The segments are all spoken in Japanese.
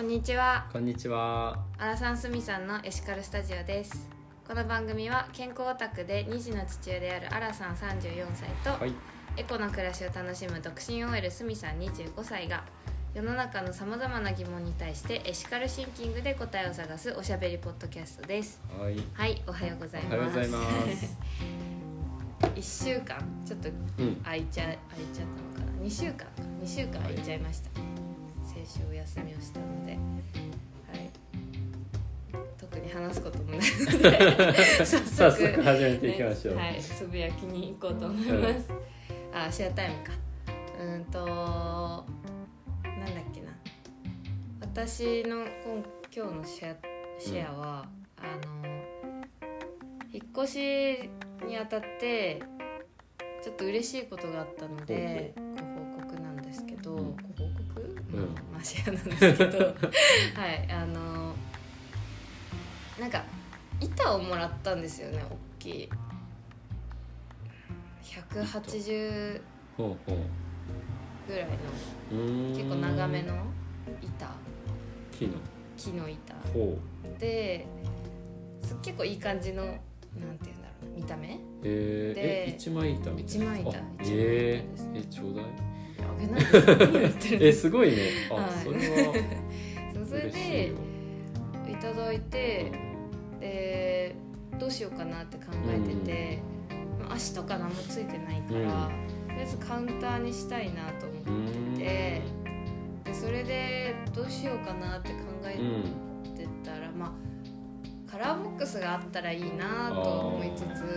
こんにちはこんにちは。アラサンスミさんのエシカルスタジオですこの番組は健康オタクで2児の父親であるアラさん34歳と、はい。エコな暮らしを楽しむ独身 OL スミさん25歳が世の中のさまざまな疑問に対してエシカルシンキングで答えを探すおしゃべりポッドキャストですはい。はいおはようございますおはようございます。1 週間？ちょっとうん。空いちゃ空いちゃったのかな？2週間か2週間空いちゃいましたね、先週お休みをしたのではい。特に話すこともないので 早早速始めていきましょう。ねはいつぶやきに行こうと思います、あシェアタイムか。うーんとなんだっけな。私の今今日のシェアシェアは、あの引っ越しにあたってちょっと嬉しいことがあったのでご報告なんですけど、うんうんまあシェアなんですけど はいあのなんか板をもらったんですよね大きい180ほうほう。ぐらいの。結構長めの板木の。木の板ほう。です結構いい感じのなんて言うんだろうな見た目えー、でえ、一枚板みたいな。一枚板あ一枚板ですえー、え、ちょうだい。あげないです何を言ってるんえ、ですすごいね。あ、はいそれは そうそれ嬉しいでよ。いただいてでどうしようかなって考えてて、まあ足とか何もついてないから、うんとりあえずカウンターにしたいなと思ってて、でそれでどうしようかなって考えうん。てたら、まあカラーボックスがあったらいいなと思いつつでもなんか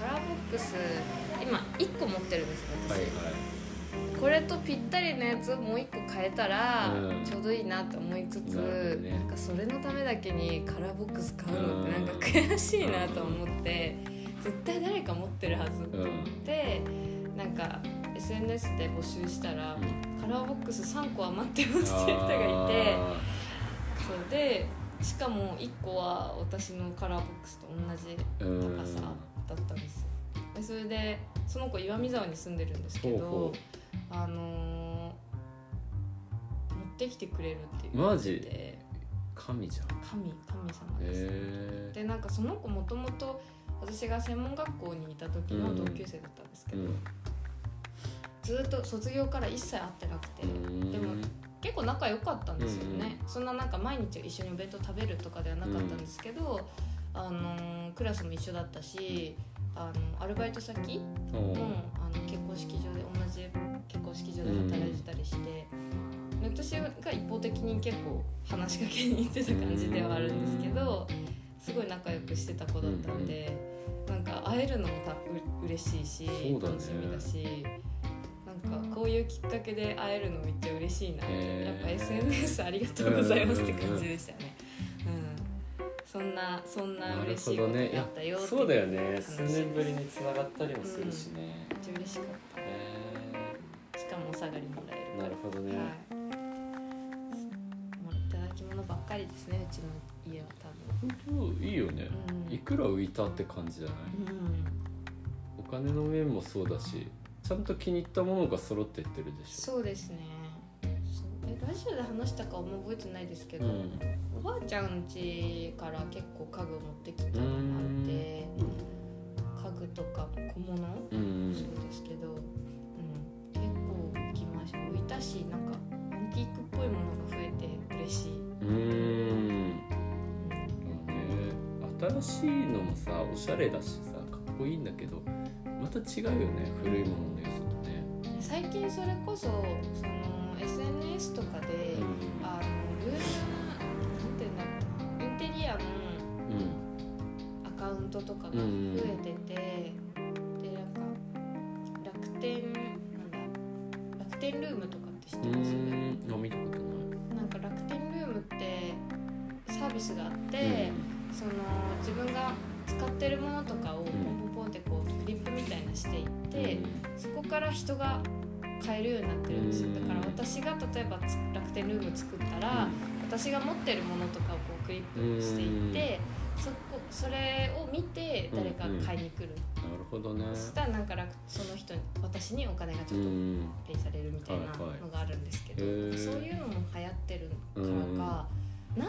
カラーボックス今1個持ってるんですよ私、はいはい。これとぴったりのやつをもう1個変えたらうん。ちょうどいいなと思いつつ、なるほどね。なんかそれのためだけにカラーボックス買うのってなんか悔しいなと思って絶対誰か持ってるはずうん。でなんか SNS で募集したら、うん。カラーボックス3個余ってますっていう人がいてあそうでしかも1個は私のカラーボックスと同じ。高さだったんですよ。でそれでその子岩見沢に住んでるんですけどほうほあのー持ってきてくれるっていうマジ？で神じゃん。神神様です、へでなんかその子もともと私が専門学校にいた時の同級生だったんですえ。けど、うん。ずっと卒業から一切会ってなくて、うん。でも結構仲良かったんですよね、そんななんか毎日一緒にお弁当食べるとかではなかったんですけど、あのークラスも一緒だったしあのアルバイト先おもーあの結婚式場で同じ結婚式場で働いてたりして、で私が一方的に結構話しかけに行ってた感じではあるんですけどすごい仲良くしてた子だったんで、なんか会えるのもたう嬉しいし、ね。楽しみだしなんかこういうきっかけで会えるのめっちゃ嬉しいなって、へー。やっぱ SNS ありがとうございますって感じでしたね。うん、そんなそんななる嬉しいことほどね。いやがあったよってそうだよね。話数年ぶりに繋がったりもするしね。めっちゃ嬉しかった。へしかもお下がりもらえーなるほどね。はいもういただき物ばっかりですねうちの家は本当いいよね。多分いくら浮いたって感じじゃない？うん、お金の面もそうだし、ちゃんと気に入ったものが揃ってってるでしそうですねラジオで話したかはもう覚えてないですけょ。ど、うん。おばあちゃん家から結構家具を持ってきたのもあって家具とか小物もうんそうですけど、うん、結構浮きました浮いたしなんかアンティークっぽいものが増えて嬉しい、うん。新しいのもさおしゃれだしさかっこいいんだけどまた違うよね古いものの良さとね。うん最近それこそその SNS とかで、うんあのルームなんていうんだろう。なインテリアのうん。アカウントとかが増うんうんえてて、でなんか楽天なんだ楽天ルームとかって知ってうます、ん。あ見たことなんか楽天ルームってサービスがあって、その自分が使ってるものとかをポンポンポンってこうクリップみたいなしていって、そこから人が買えるようになってるんですよ。だから私が例えばつ楽天ルーム作ったら、私が持ってるものとかをこうクリップしていって、そこそれを見て誰かが買いに来る、なるほどね。そしたらなんか楽その人に私私にお金がちうょっとんペイされるみたいなはいはい。のがあるんですけど、へー。そういうのも流行ってるからか、なん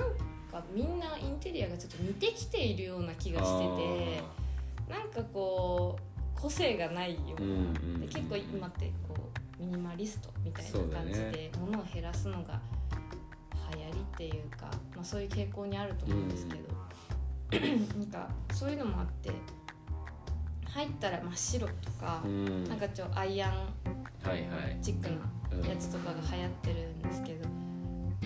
かみんなインテリアがちょっと似てきているような気がしててなんかこう個性がないような、うんうんうん。で結構今ってこうミニマリストみたいな感じで物を減らすのが流行りっていうか、まあ、そういう傾向にあると思うんですけど、なんかそういうのもあって入ったら真っ白とかう、ん。なんかちょっとアイアンチックなやつとかが流行ってるんですけど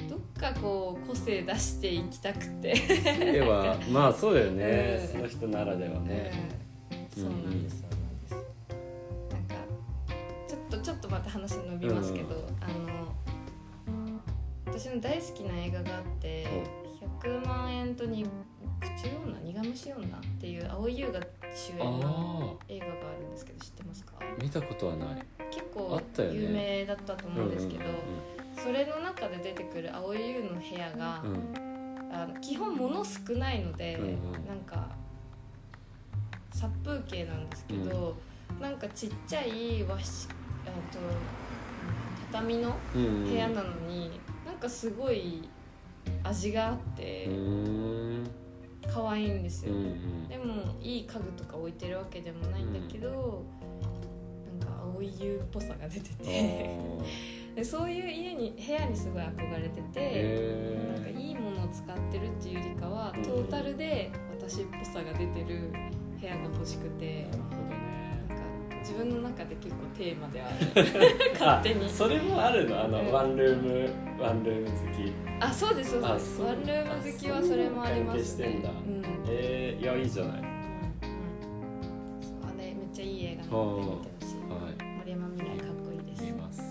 どっかこう個性出していきたくて、ではまあそうだよね、うん。その人ならではね、うん。そうなんですそうなんですなんかちょっとまた話伸びますけど、うんあの私の大好きな映画があって「100万円とに口女苦虫女」っていう蒼井優が主演のあ映画があるんですけど知ってますか？あ見たことはない。結あ構有名だったと思うんですけど、それの中で出てくる蒼井優の部屋が、あの基本物少ないので、うなんか殺風景なんですけど、なんかちっちゃい和紙あと畳の部屋なのに、なんかすごい味があって可愛いんですよ、でもいい家具とか置いてるわけでもないんだけど、なんか青い優っぽさが出てあてー。でそういう家に部屋にすごい憧れてて。へなんかいいものを使ってるっていうよりかはうんトータルで私っぽさが出てる部屋が欲しくて。なるほどね自分の中で結構テーマである。勝手に。あそれもあるの？あの、うん。ワンルームワンルーム好き。あそうですそうあです。ワンルーム好きはそれもありますね。関係してんだ。うん。うんえー、いやいいじゃない。うん。そうあれめっちゃいい映画なので見てほしいは森山未来かっこいいですい。見ます。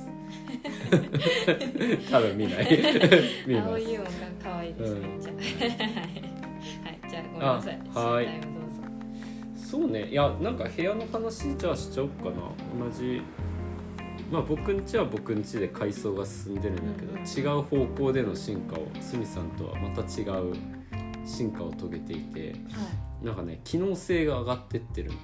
多分見ない。見ます。青いユーモが可愛いです、うん。めっちゃ。はい。じゃあごめんなさい。あはいそうね。いやなんか部屋の話じゃあしちゃおうかな。同じ。まあ僕んちは僕んちで改装が進んでるんだけど、うん。うん違う方向での進化を鷲見さんとはまた違う進化を遂げていてはなんかね機能性が上がってってる、い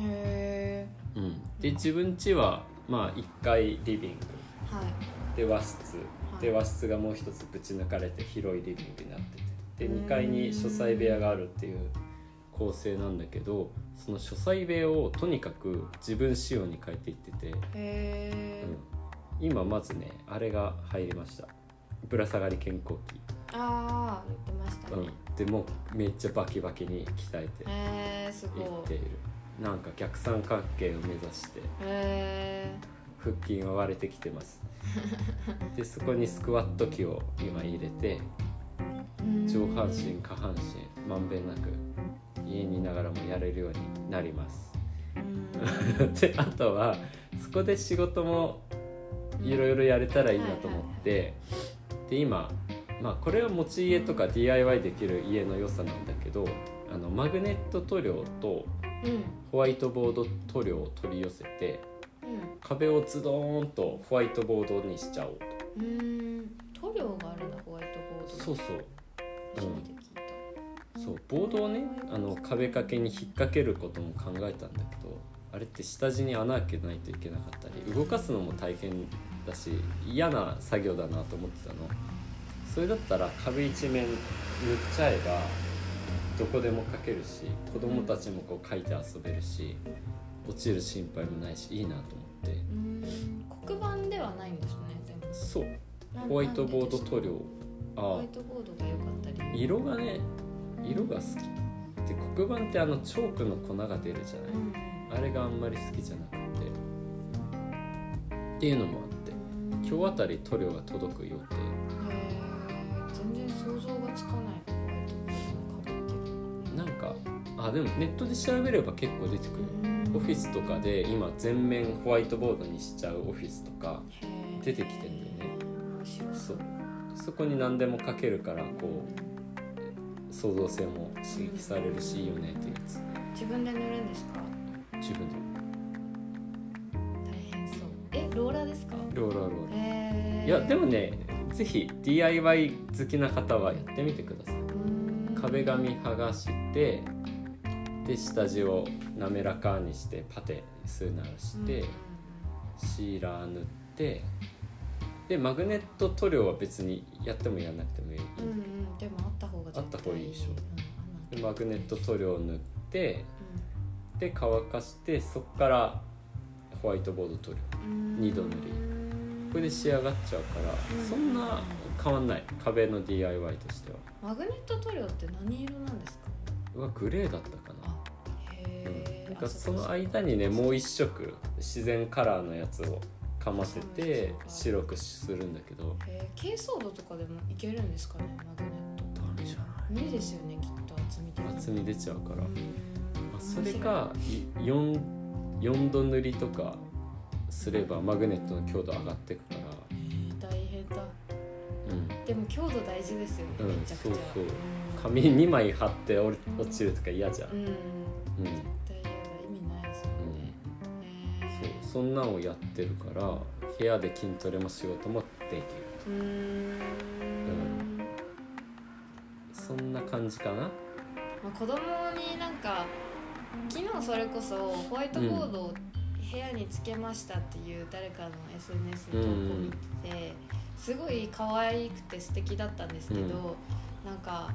へうん、で自分ちはまあ1階リビング。ーはい。で和室。はい。で和室がもう一つぶち抜かれて広いリビングになってて。で2階に書斎部屋があるっていう構成なんだけどその書斎部屋をとにかく自分仕様に変えていってて、うん、今まずねあれが入りました。ぶら下がり健康器、ああ言ってましたね、うん、でもうめっちゃバキバキに鍛えてい。いっている。なんか逆三角形を目指して。へ腹筋は割れてきてます。でそこにスクワット機を今入れてえ上半身下半身まんべんなく家にいながらもやれるようになります。であとはそこで仕事もいろいろやれたらいいなと思ってで今まあこれは持ち家とか DIY できる家の良さなんだけどあのマグネット塗料とホワイトボード塗料を取り寄せてうん。壁をズドーンとホワイトボードにしちゃおうと。うーん。塗料があるんだホワイトボードそうそう。初めて聞いた、そうボードをねあの壁掛けに引っ掛けることも考えたんだけどあれって下地に穴開けないといけなかったり動かすのも大変だし嫌な作業だなと思ってたの。それだったら壁一面塗っちゃえばどこでも描けるし子供たちもこう描いて遊べるし落ちる心配もないしいいなと思って。黒板ではないんですねでもそう。ホワイトボード塗料。ですかホあワイトボードが良かったり。色がね色が好きで黒板ってあのチョークの粉が出るじゃない？うん。あれがあんまり好きじゃなくて。っていうのもあって今日あたり塗料が届く予定。全然想像がつかない。なんかあでもネットで調べれば結構出てくる。オフィスとかで今全面ホワイトボードにしちゃうオフィスとか出てきてんだよね。そう。そこに何でも書けるからこう創造性も刺激されるしいいよねっていうやつ。自分で塗るんですか？自分で。大変そう。えローラーですか？ローラーローラー。へえいやでもねぜひ DIY 好きな方はやってみてください。壁紙剥がしてで下地を滑らかにしてパテ数ならして、シーラー塗ってでマグネット塗料は別にやってもやんなくてもいい、うんうんでもあった方があった方がいいでしょ。うんでマグネット塗料塗ってで乾かしてそこからホワイトボード塗料うん二度塗り。これで仕上がっちゃうから、うん。そんな変わんない。壁の DIY としては。マグネット塗料って何色なんですか？うわグレーだったかな。へえなんか。その間にねもう一色自然カラーのやつをかませて白くするんだけど。へえ珪藻土とかでもいけるんですかねマグネットダメじゃない？無理ですよねきっと厚み的に厚み出ちゃうから、まうん。あ、それか 4, 4度塗りとかすればマグネットの強度上がってくから。大変だ。うん。でも強度大事ですよね、うんめちゃくちゃ。そうそう。うん紙2枚貼って落ちるとか嫌じゃん、うん。うんそんなんをやってるから部屋で筋トレも仕事もできる。うーん。そんな感じかな？まあ、子供になんか昨日それこそホワイトボードを部屋につけましたっていう誰かの SNS の投稿を見てて、すごい可愛くて素敵だったんですけど、うん。なんか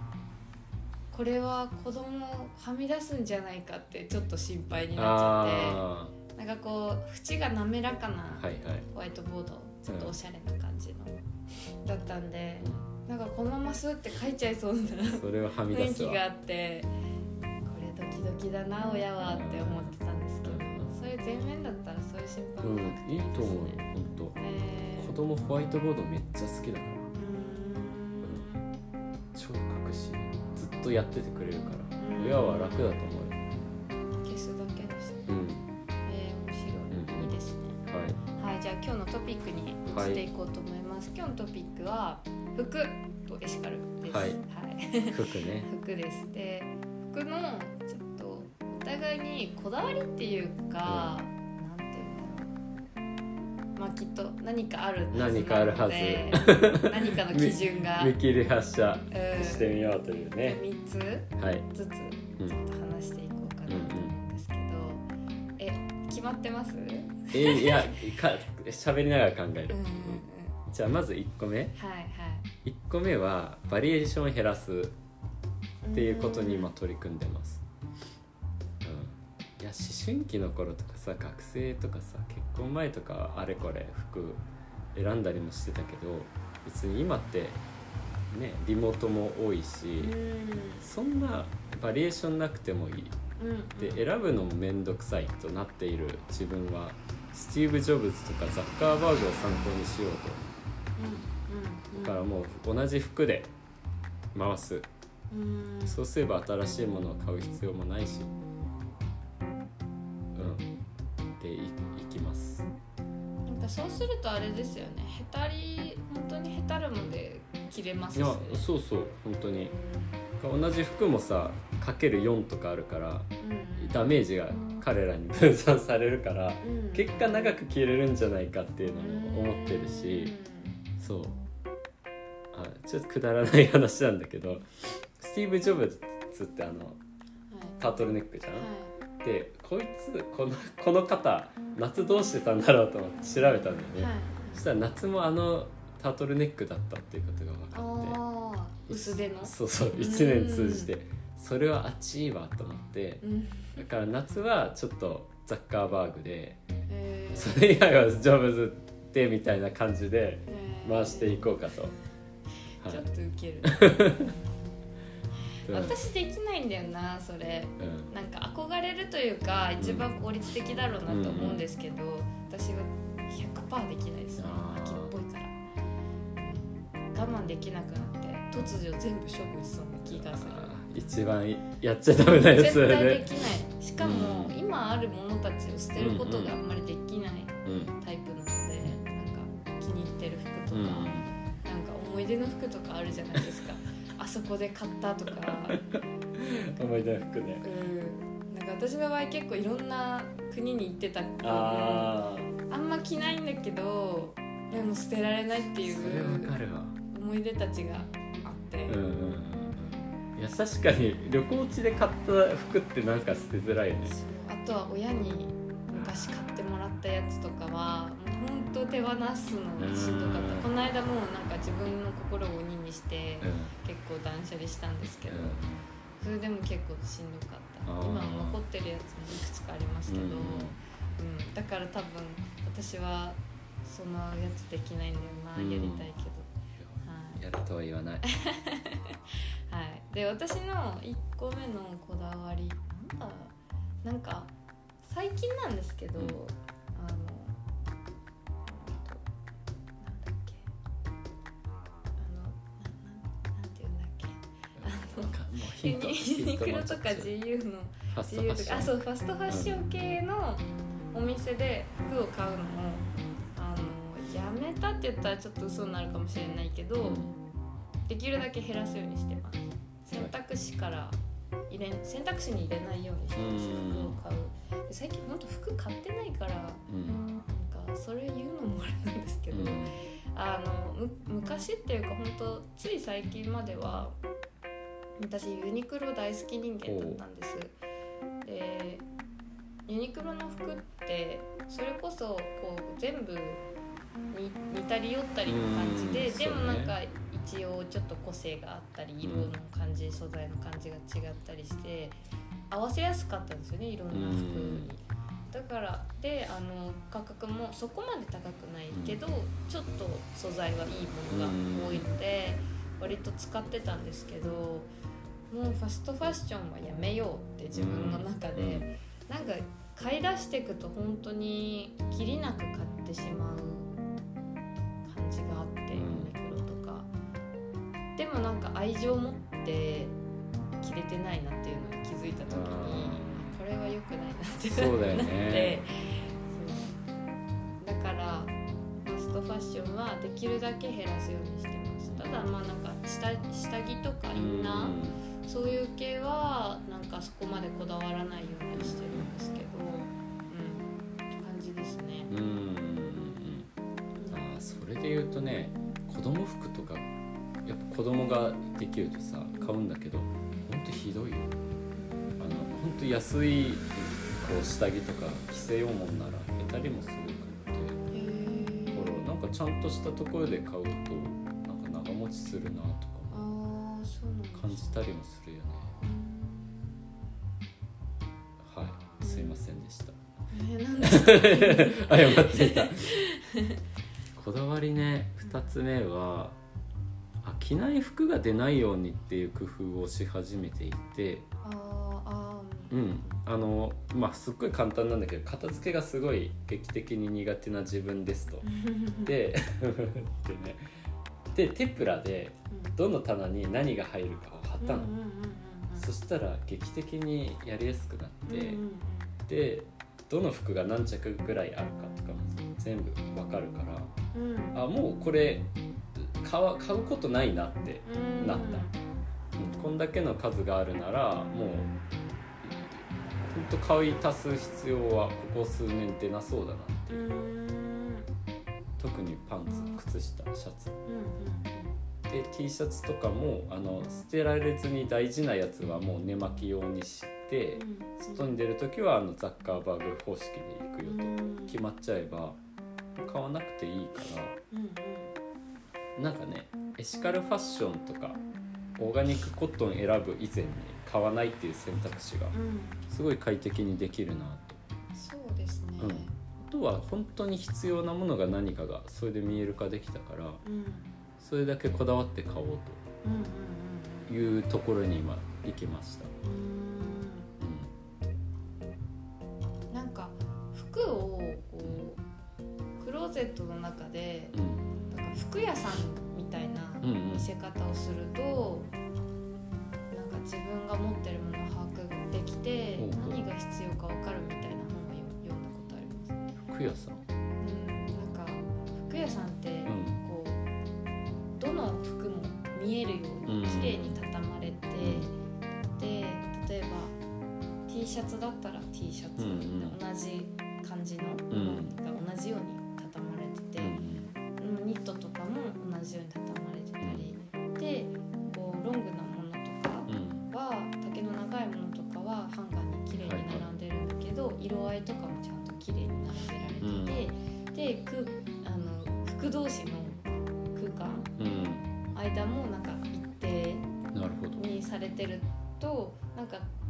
これは子供はみ出すんじゃないかってちょっと心配になっちゃあってなんかこう縁が滑らかなホワイトボードちょっとおしゃれな感じの、だったんでなんかこのままスーって書いちゃいそうなそれははみ出雰囲気があってこれドキドキだな親はって思ってたんですけど、うんそういう全面だったらそういう心配うもなくてんいいと思う本当え。子供ホワイトボードめっちゃ好きだから。超書くし。ずっとやっててくれるから。うん。親は楽だと思うこうと思います、今日のトピックは服とエシカルです。はい。はい。服ね。服です。で服のちょっとお互いにこだわりっていうか、なんていうんだろう。まあきっと何かある何かあるはず。何かの基準が。見切り発車うんしてみようというね。3つはい。ずつうんちょっと話していこうかなと思うんですけど、え決まってます？うんうんえーいやか喋りながら考える、うんじゃあまず1個目。はいはい。1個目はバリエーションを減らすっていうことに今取り組んでます、うん、いや思春期の頃とかさ学生とかさ結婚前とかあれこれ服選んだりもしてたけど別に今ってねリモートも多いし、うん。そんなバリエーションなくてもいい。うんで選ぶのも面倒くさいとなっている自分はスティーブ・ジョブズとかザッカーバーグを参考にしようとうんうんだからもう同じ服で回す。うん。そうすれば新しいものを買う必要もないし。うん。でいいきます。なんかそうするとあれですよね。へたり本当にへたるまで切れますいやしねそうそう本当に。同じ服もさかける4とかあるからうん。ダメージが彼らに分散されるからうん。結果長く着れるんじゃないかっていうのも思ってるしそう。あちょっとくだらない話なんだけどスティーブ・ジョブズってあのうんはい。タートルネックじゃん、はい。でこいつこのこの方夏どうしてたんだろうと思って調べたんだよね、はい。そしたら夏もあのタートルネックだったっていうことが分かああ薄手の？ってそうそう1年通じて。それはあっちいいわと思って。うん。だから夏はちょっとザッカーバーグでえー。それ以外はジョブズってみたいな感じでえー。回していこうかと、はいちょっとウケるうん。私できないんだよなそれ。うん。なんか憧れるというか一番効率的だろうなと思うんですけど、私は100%できないです。ね秋っぽいから。我慢できなくなって突如全部処分しそうな気がする。一番やっちゃダメなやつ絶対でねきない。しかも、うん。今あるものたちを捨てることがあんまりできないうん。タイプなので、なんか気に入ってる服とか思い出の服とかあるじゃないですか。あそこで買ったとか。思い出の服ね。うん。なんか私の場合結構いろんな国に行ってた。ああんま着ないんだけどでも捨てられないっていう思い出たちがあって、うんうんいや確かに旅行地で買った服ってなんか捨てづらいよね。あとは親に昔買ってもらっったやつとかはもうほんと手放すのしんどかった。うん。この間もうなんか自分の心を鬼にしてう結構断捨離したんですけど、ん。それでも結構しんどかった。今も残ってるやつもいくつかありますけど、うんうんだから多分私はそのやつできないんだよな、うんやりたいけど。はいやるとは言わない。はい、で私の1個目のこだわりなんだなんか最近なんですけど、うん。あのユニクロとか GU の GU とかあそうファストファッション系のお店で服を買うのをあのやめたって言ったらちょっと嘘になるかもしれないけど、できるだけ減らすようにしてます。選択肢から入れん選択肢に入れないようにしてます。うん。服を買う。で最近ほんと服買ってないからうん。なんかそれ言うのもあれなんですけど、うん。あのむ昔っていうか本当つい最近までは私ユニクロ大好き人間だったんです。でユニクロの服ってそれこそこう全部に似たり寄ったりの感じでうんでもなんか一応ちょっと個性があったり色の感じ素材の感じが違ったりして合わせやすかったんですよねいろんな服に。だからであの価格もそこまで高くないけど、ちょっと素材はいいものが多いので、割と使ってたんですけどもうファストファッションはやめようって自分の中で、うん。なんか買い出していくと本当にきりなく買ってしまう感じがあって、うんユニクロとか。でもなんか愛情持って着れてないなっていうのに気づいた時にこれは良くないなってそうだよね。なってだからファストファッションはできるだけ減らすようにしてます。ただまあなんか下下着とかインナー、そういう系はなんかそこまでこだわらないようにしてるんですけどうんって感じですね。うんうんうん。うんあーそれで言うとね子供服とかやっぱ子供ができるとさ買うんだけどほんとひどいよ。あのほんと安いこう下着とか着せようもんなら下手りもすごくってへえだからなんかちゃんとしたところで買うとなんか長持ちするなとか感じたりもするよね。はい。すいませんでした。謝っていたこだわりね2つ目はあ着ない服が出ないようにっていう工夫をし始めていてうん。あのまあすっごい簡単なんだけど片付けがすごい劇的に苦手な自分ですと。で でね。でテプラでどの棚に何が入るかを貼ったの、そしたら劇的にやりやすくなって、でどの服が何着ぐらいあるかとかも全部わかるからあもうこれ買わ買うことないなって、うん。なった。うんこんだけの数があるならもうほんと買い足す必要はここ数年ってなそうだなってういう、ん。特にパンツ靴下シャツ。うんで T シャツとかもあの捨てられずに大事なやつはもう寝巻き用にして外に出る時はあのザッカーバーグ方式で行くよと。うん決まっちゃえば買わなくていいから。うんなんかねエシカルファッションとかオーガニックコットン選ぶ以前に買わないっていう選択肢がすごい快適にできるなと。そうですね。うん。あとは本当に必要なものが何かがそれで見える化できたからうんそれだけこだわって買おううんうんうんというところに今行きました、うんうなんか服をこうクローゼットの中でんうん。なんか服屋さんみたいなうんうん。見せ方をすると、なんか自分が持ってるものを把握できて何が必要か分かるみたいな本を読んだことあります？服屋さん？うん、なんか服屋さんってうんどの服も見えるように綺麗に畳まれて、で例えば T シャツだったら T シャツ、同じ感じのものが同じように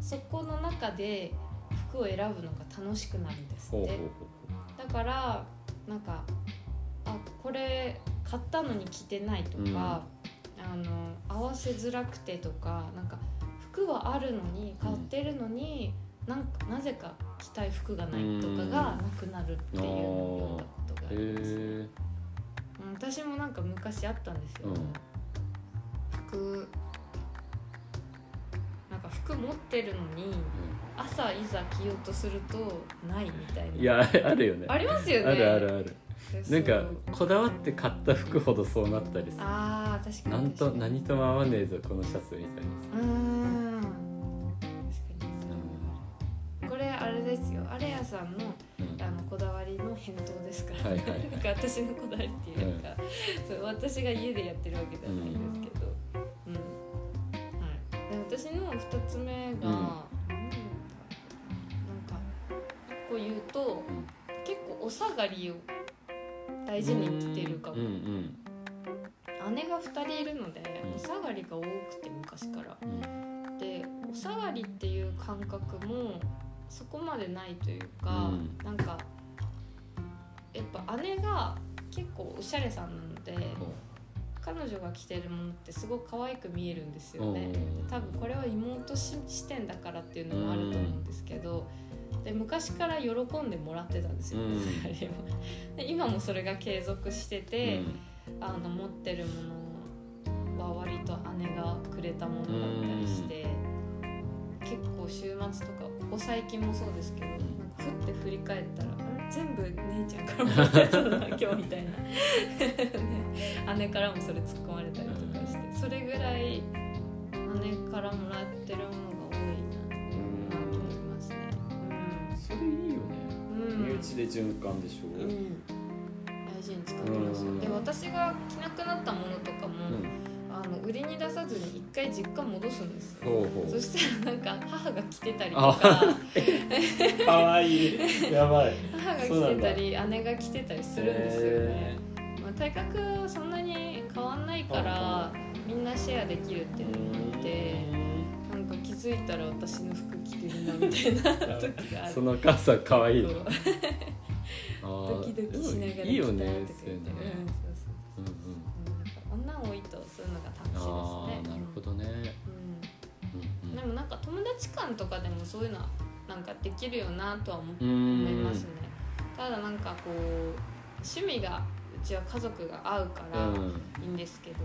そこの中で服を選ぶのが楽しくなるんですって。だからなんかあこれ買ったのに着てないとか、あの合わせづらくてとかなんか服はあるのに買ってるのに、なんかなぜか着たい服がないとかがなくなるっていうのを読んだことがあへります、えうん私もなんか昔あったんですよ、うん。服か服持ってるのに朝いざ着ようとするとないみたいな。いやあるよね。ありますよね。あるあるある。でなんかこだわって買った服ほどそうなったりする。あー確かになんと何とも合わねえぞこのシャツみたいなうーん。確かにこれあれですよ。アレアさんのうん。あのこだわりの返答ですから、はいはいなんか私のこだわりっていうか、そう私が家でやってるわけではないんですけど、私の2つ目が、うん。なんかこう言うと、うん。結構お下がりを大事に着てるかも、うんうん姉が2人いるので、うん。お下がりが多くて昔から。うん。でお下がりっていう感覚もそこまでないというか、うん。なんかやっぱ姉が結構おしゃれさんなので彼女が着てるものってすごく可愛く見えるんですよね。うん多分これは妹し視点だからっていうのもあると思うんですけどで昔から喜んでもらってたんですよ、うん。今もそれが継続してて、あの持ってるものは割と姉がくれたものだったりして、結構週末とかここ最近もそうですけど、なんかふって振り返ったら全部姉ちゃんからもらった今日みたいな、ね。姉からもそれ突っ込まれたりとかして。それぐらい姉からもらってるものが多いうんなと思いますね。それいいよね。うん、うん身内で循環でしょ。うん、大事に使ってますよ。うん。で私が着なくなったものとかも、あの売りに出さずに一回実家戻すんですよ。そうしたらなんか母が着てたりとあかかわいい。やばい。母が着てたり姉が着てたりするんですよね、まあ、体格はそんなに変わんないからみんなシェアできるっていうのもあってなんか気づいたら私の服着てるなみたいな 時がある。そのお母さんかわいいそう。な あードキドキしながらいいよね着たいいうのね。うんそうそううんう。んうん。なんか女多いとそういうのが楽しいですね。なるほどね。うん。でもなんか友達間とかでもそういうのはなんかできるよなとは思いますねただなんかこう趣味がうちは家族が合うからうん。いいんですけど、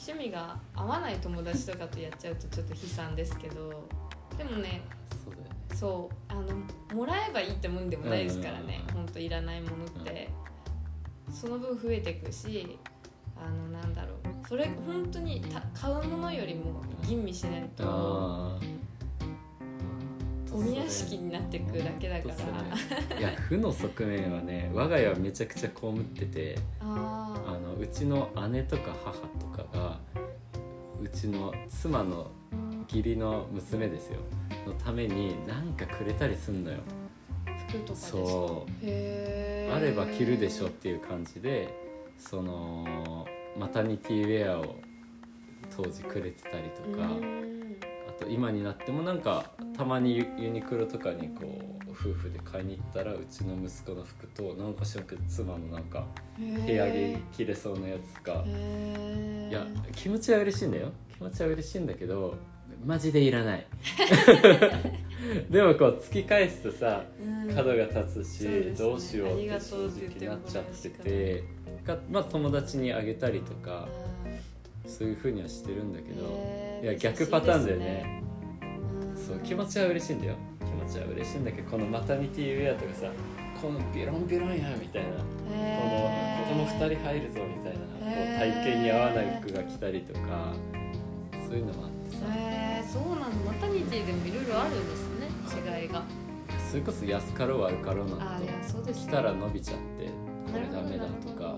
趣味が合わない友達とかとやっちゃうとちょっと悲惨ですけどでもねそうだよね。そうあのもらえばいいってもんでもないですからね。うん。ほんといらないものって、その分増えていくしあのなんだろう。それ本当にた買うものよりも吟味しないとあゴミ屋敷になっていくだけだから。いや負の側面はね我が家はめちゃくちゃ被っててああのうちの姉とか母とかがうちの妻の義理の娘ですよ。のために何かくれたりすんのよ。ー服とかそう。あれば着るでしょっていう感じでそのマタニティウェアを当時くれてたりとかと今になってもなんかたまにユユニクロとかにこう夫婦で買いに行ったらうちの息子の服となんかしらんけど妻のなんか部屋着着れそうなやつがへー。いや気持ちは嬉しいんだよ。気持ちは嬉しいんだけどマジでいらない。でもこう突き返すとさうん。角が立つし、ね。どうしようあって正直なっちゃっててかまあ友達にあげたりとかあそういうふうにはしてるんだけー。どいや逆パターンだよね。そう気持ちは嬉しいんだよ。気持ちは嬉しいんだけどこのマタニティウェアとかさこのビロンビロンやみたいな。このへー。子供2人入るぞみたいなこうへー。体型に合わない服が着たりとかそういうのもあってさ。へえそうなのマタニティでもいろいろあるんですね違いが。それこそ安かろう悪かろうなんて。着たら伸びちゃってこれダメだとか、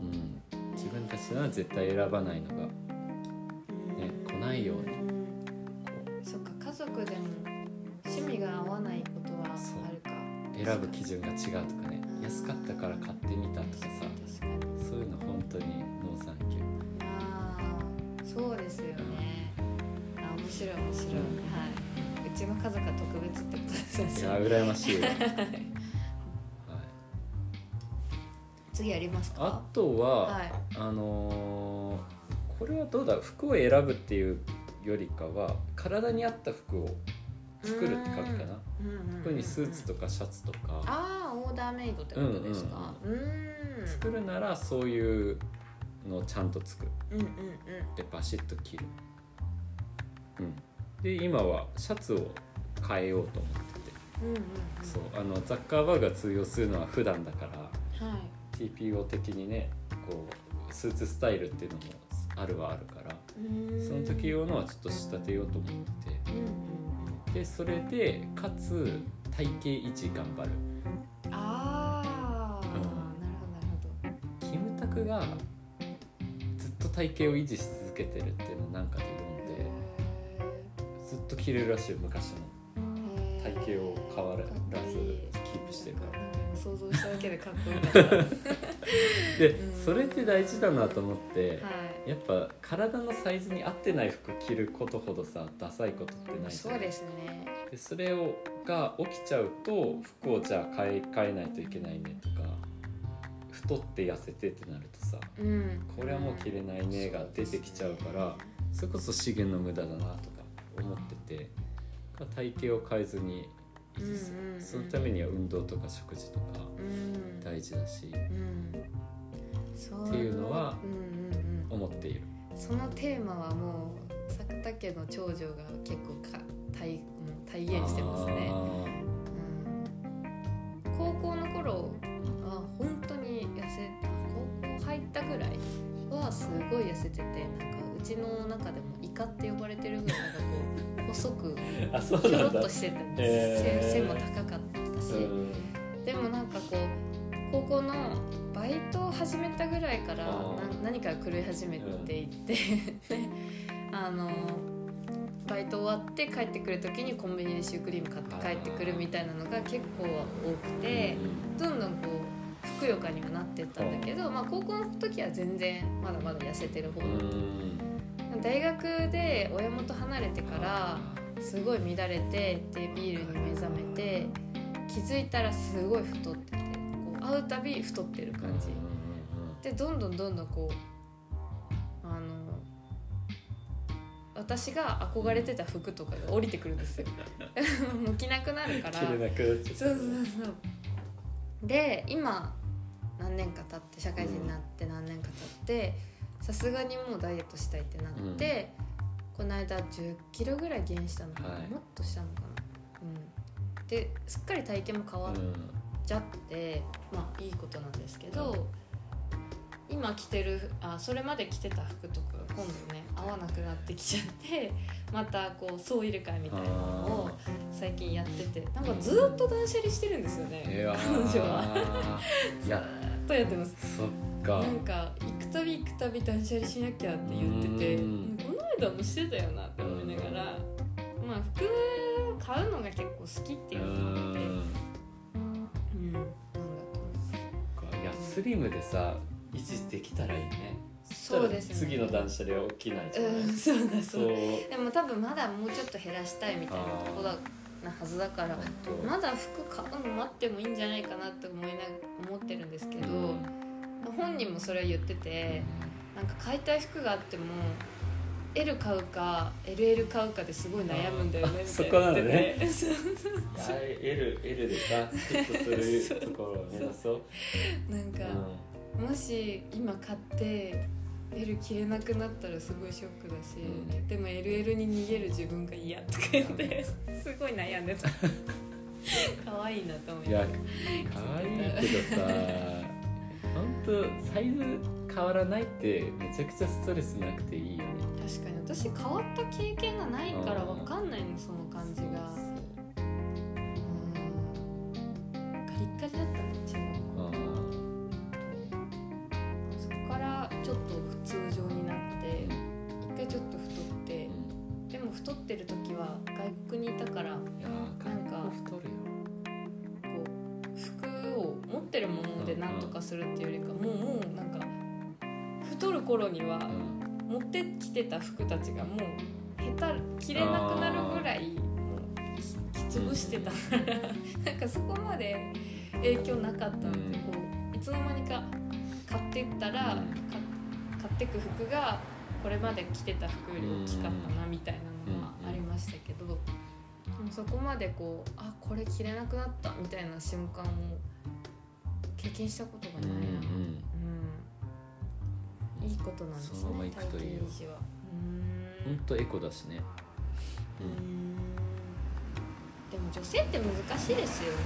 うん、自分たちなら絶対選ばないのがないようにそっか家族でも趣味が合わないことはあるか。う選ぶ基準が違うとかね。うん。安かったから買ってみたとかさ。そういうの本当にノーサンキュー。ああそうですよね。あ面白い面白い、はい。うちの家族は特別ってことですいよや羨ましいわ、はい、次やりますか？あとは、はい。あのーこれはどうだ？服を選ぶっていうよりかは体に合った服を作るって感じかな。うん。うんうんうん服にスーツとかシャツとか。ああオーダーメイドってことですかうーん。作るならそういうのをちゃんと作る。うんうんうん。でバシッと着る、うん、で今はシャツを変えようと思ってて。うんうんうん。そう。あのザッカーバーグが通用するのは普段だからはい。TPO 的にねこうスーツスタイルっていうのもあるはあるからその時用のはちょっと仕立てようと思ってうんうんてでそれでかつ体型維持頑張る。うんああ、うん。なるほどなるほど。キムタクがずっと体型を維持し続けてるっていうのをなんかで読んでずっと着れるらしいよ昔の。体型を変わらずキープしてるから。想像しただけでかっこよかった。は でうんそれって大事だなと思ってい。やっぱ体のサイズに合ってない服着ることほどさダサいことってないそうですね。でそれをが起きちゃうと服をじゃあ買い替えないといけないねとか太って痩せてってなるとさうん。これはもう着れないねが出てきちゃうからそれこそ資源の無駄だなとか思ってて体型を変えずにうんうんうん。そのためには運動とか食事とかうん。大事だしっていうのは思っている。そのテーマはもう作田家の長女が結構か体もう体現してますね、あうん、高校の頃は本当に痩せ高校入ったぐらいはすごい痩せててなんかうちの中でもイカって呼ばれてるぐらいなんかこう細くょろっとしてて、へー。背背も高かったし、うん。でもなんかこう高校のバイトを始めたぐらいから何かが狂い始めていって、で あのバイト終わって帰ってくる時にコンビニでシュークリーム買って帰ってくるみたいなのが結構多くてどんどんこうふくよかにはなってったんだけど、まあ、高校の時は全然まだまだ痩せてる方うだった。ん大学で親元離れてからすごい乱れてでビールに目覚めて気づいたらすごい太っててこう会うたび太ってる感じ。でどんどんどんどんこうあの私が憧れてた服とかが降りてくるんですよ。もう着なくなるから。着れなくなっちゃそうそうそう。で今何年か経って社会人になって何年か経ってさすがにもうダイエットしたいってなって、この間1 0キロぐらい減したのかな、はい。もっとしたのかな？うん。ですっかり体型も変わっちゃって、まあいいことなんですけど、今着てるあそれまで着てた服とかが今度ね合わなくなってきちゃってまたこう総入れ替えみたいなのを最近やっててなんかずっと断捨離してるんですよね、いや彼女は。ずっとやってますか。なんか行くたび行くたび断捨離しなきゃって言っててうん。この間もしてたよなって思いながらまあ服買うのが結構好きっていうのもあって。うん。なんだと思いやスリムでさ維持できたらいいね。そうですね。次の断捨離は起きないじゃない、うんそうだそそう。うでも多分まだもうちょっと減らしたいみたいなとこだなはずだからまだ服買うの待ってもいいんじゃないかなって思いな思ってるんですけど、うん本人もそれは言っててなんか買いたい服があっても L 買うか LL 買うかですごい悩むんだよねみたいな。そこなのね。L, L でさフィットするところを目指そう、なんか、もし今買って L 着れなくなったらすごいショックだし、うん。でも LL に逃げる自分が嫌とか言ってすごい悩んでた。可愛いなと思いいや可愛いけどさ本当サイズ変わらないってめちゃくちゃストレスなくていいよね。確かに。私変わった経験がないからわかんないのその感じが。うん。カリッカリだったね違うあそこからちょっと普通常になって一回ちょっと太ってーでも太ってる時は外国にいたからなんか韓国太るよこうとかするっていうよりかもうもうなんか太る頃にはうん。持ってきてた服たちがもう下手着れなくなるぐらいもうきき潰してた。からなんかそこまで影響なかったので、うん。こういつの間にか買ってったら、買ってく服がこれまで着てた服より大きかったなみたいなのはありましたけど、でもそこまでこうあこれ着れなくなったみたいな瞬間を経験したことがうんないな。うんうん、いいことなんですねそのまま行くといいよ体型維持は。うーん。ほんとエコだしね。うーん。でも女性って難しいですよね。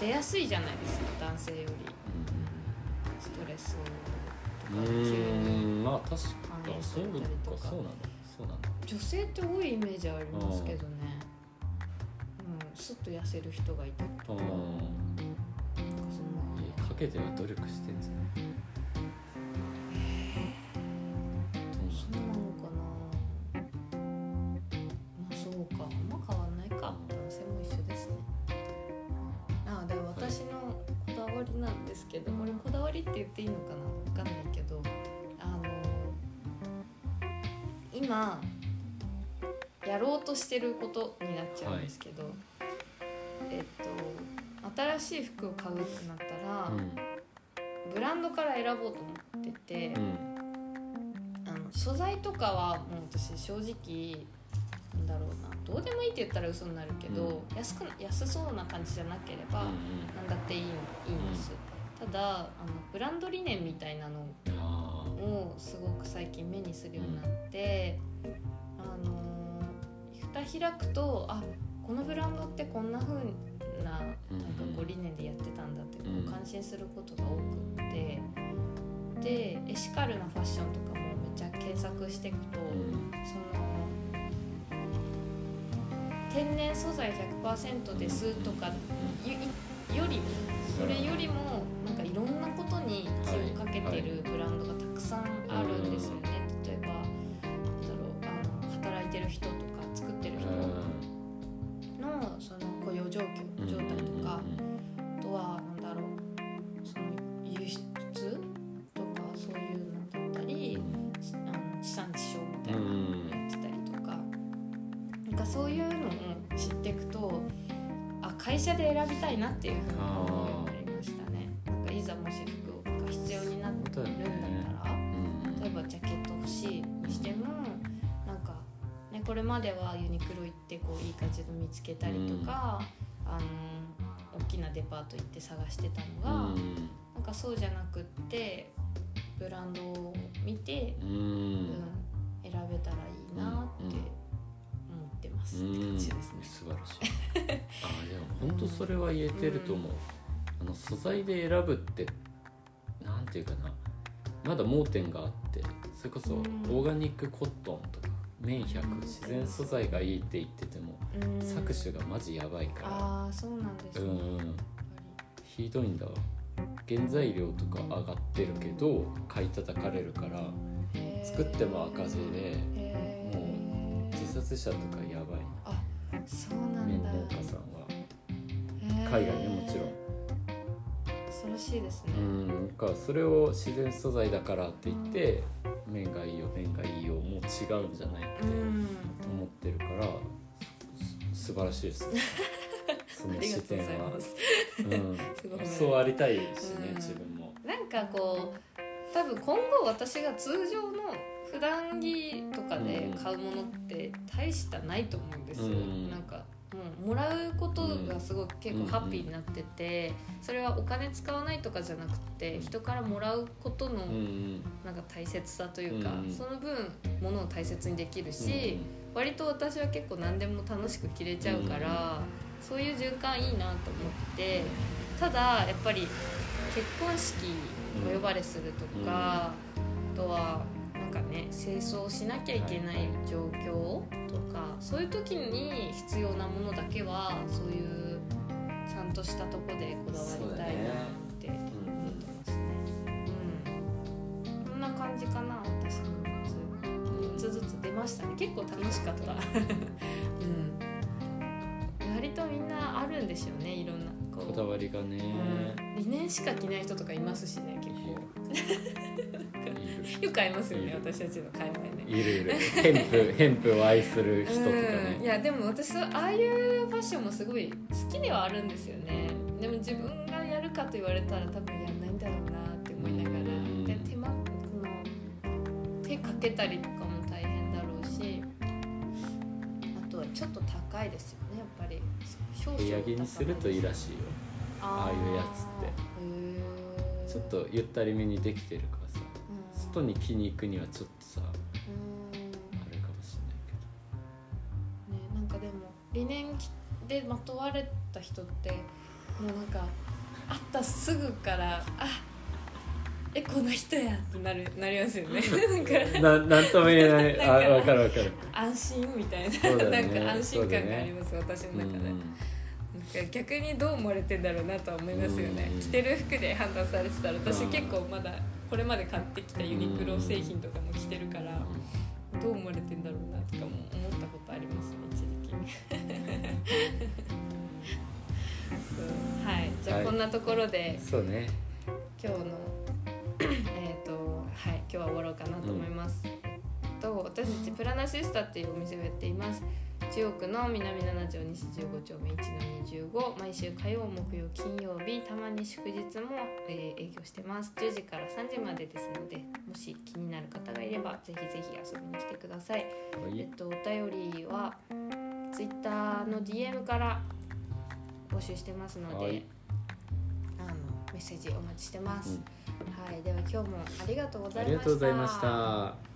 出やすいじゃないですか男性より。ストレスとかう急に。ん。まあ確か反映さそうなんだ。そうなんだ。女性って多いイメージありますけどね。うん。スッと痩せる人がいたりとかのいや陰では努力してんじゃない？そうなのかな？まあそうか。あんま変わんないか。男性も一緒ですね。あで私のこだわりなんですけどこれこだわりって言っていいのかな？わかんないけど。あの今やろうとしてることになっちゃうんですけど、えっと新しい服を買うってなったら、ブランドから選ぼうと思ってて、うん。うんあの素材とかはもう私正直なんだろうなどうでもいいって言ったら嘘になるけど、安く安そうな感じじゃなければ、うんなんだっていいいいんです、ただあのブランド理念みたいなのをすごく最近目にするようになって、あの蓋開くとあこのブランドってこんな風ななんかこう理念でやってたんだ心することが多くってでエシカルなファッションとかもめっちゃ検索していくと、その天然素材100%ですとかよよりもそれよりもなんかいろんなことに気をかけてる会社で選びたいなっていうふうに思うようになりましたね。なんかいざもし服が必要になるんだったらうん例えばジャケット欲しいにしてもなんか、ね、これまではユニクロ行ってこういい感じの見つけたりとか、あの大きなデパート行って探してたのが、うん。なんかそうじゃなくってブランドを見て、ううんん選べたらいいなってます。ってうん。感じですね。素晴らしい。あでも本当それは言えてると思う、あの素材で選ぶってなんていうかな。まだ盲点があってそれこそオうん。ーガニックコットンとか綿100自然素材がいいって言っててもうん。搾取がマジやばいから。ああそうなんですね。うん。ひどいんだわ。原材料とか上がってるけど買い叩かれるから作っても赤字でもう自殺者とかやばい綿。農家さんは海外ねもちろん恐ろしいですね。うんかそれを自然素材だからって言って麺がいいよ麺がいいよもう違うんじゃないってうん。思ってるからす素晴らしいですね その視点は。うんそうありたいしねうん自分もなんかこう多分今後私が通常の普段着とかで買うものって大したないと思うんですよ、うん。なんかもうもらうことがすごく結構ハッピーになっててそれはお金使わないとかじゃなくて人からもらうことのなんか大切さというか、うんその分ものを大切にできるし、割と私は結構何でも楽しく着れちゃうから、そういう循環いいなと思ってただやっぱり結婚式お呼ばれするとか、あとはかね清掃しなきゃいけない状況とかそういう時に必要なものだけはそういうちゃんとしたとこでこだわりたいなって思ってますね。うん、こんな感じかな私の3つ3つずつ出ましたね。結構楽しかった。うん。割とみんなあるんでしょうねいろんなこだわりがね。うん、理念しか着ない人とかいますしね結構。い よく会いますよね私たちの会話でいるいる。ヘンプヘンプを愛する人とかうん。いねやでも私ああいうファッションもすごい好きではあるんですよね。でも自分がやるかと言われたら多分やんないんだろうなって思いながら。うん。で手間この手かけたりとかも大変だろうし。あとはちょっと高いですよねやっぱり。少々部屋着にするといいらしいよ。ああいうやつって。ってちょっとゆったりめにできてるからさ外に着に行くにはちょっとさあうん。れかもしれないけど。ね、なんかでも理念でまとわれた人ってもうなんか会ったすぐからあえこの人やってなるなりますよね。なんかななんとも言えない。あ分かる分かる。安心みたいな、ね。なんか安心感があります、私の中で、うん。なんか逆にどう思われてんだろうなとは思いますよね、うん。着てる服で判断されてたら私う。ん結構まだこれまで買ってきたユニクロ製品とかも着てるから、どう思われてんだろうなとかも思ったことありますね一時期。そう。はい。じゃあはいこんなところでそうね。今日のえっとはい。今日は終わろうかなと思います、えっと私たちプラナシスタっていうお店をやっています中央区の南7条西15丁目1の25毎週火曜木曜金曜日。たまに祝日も、えー営業してます。10時から3時までですのでもし気になる方がいればぜひぜひ遊びに来てください。はい。えっと、お便りは Twitter の DM から募集してますので、はい。あのメッセージお待ちしてます、うん。はい。では今日もありがとうござあいました。りがとうございました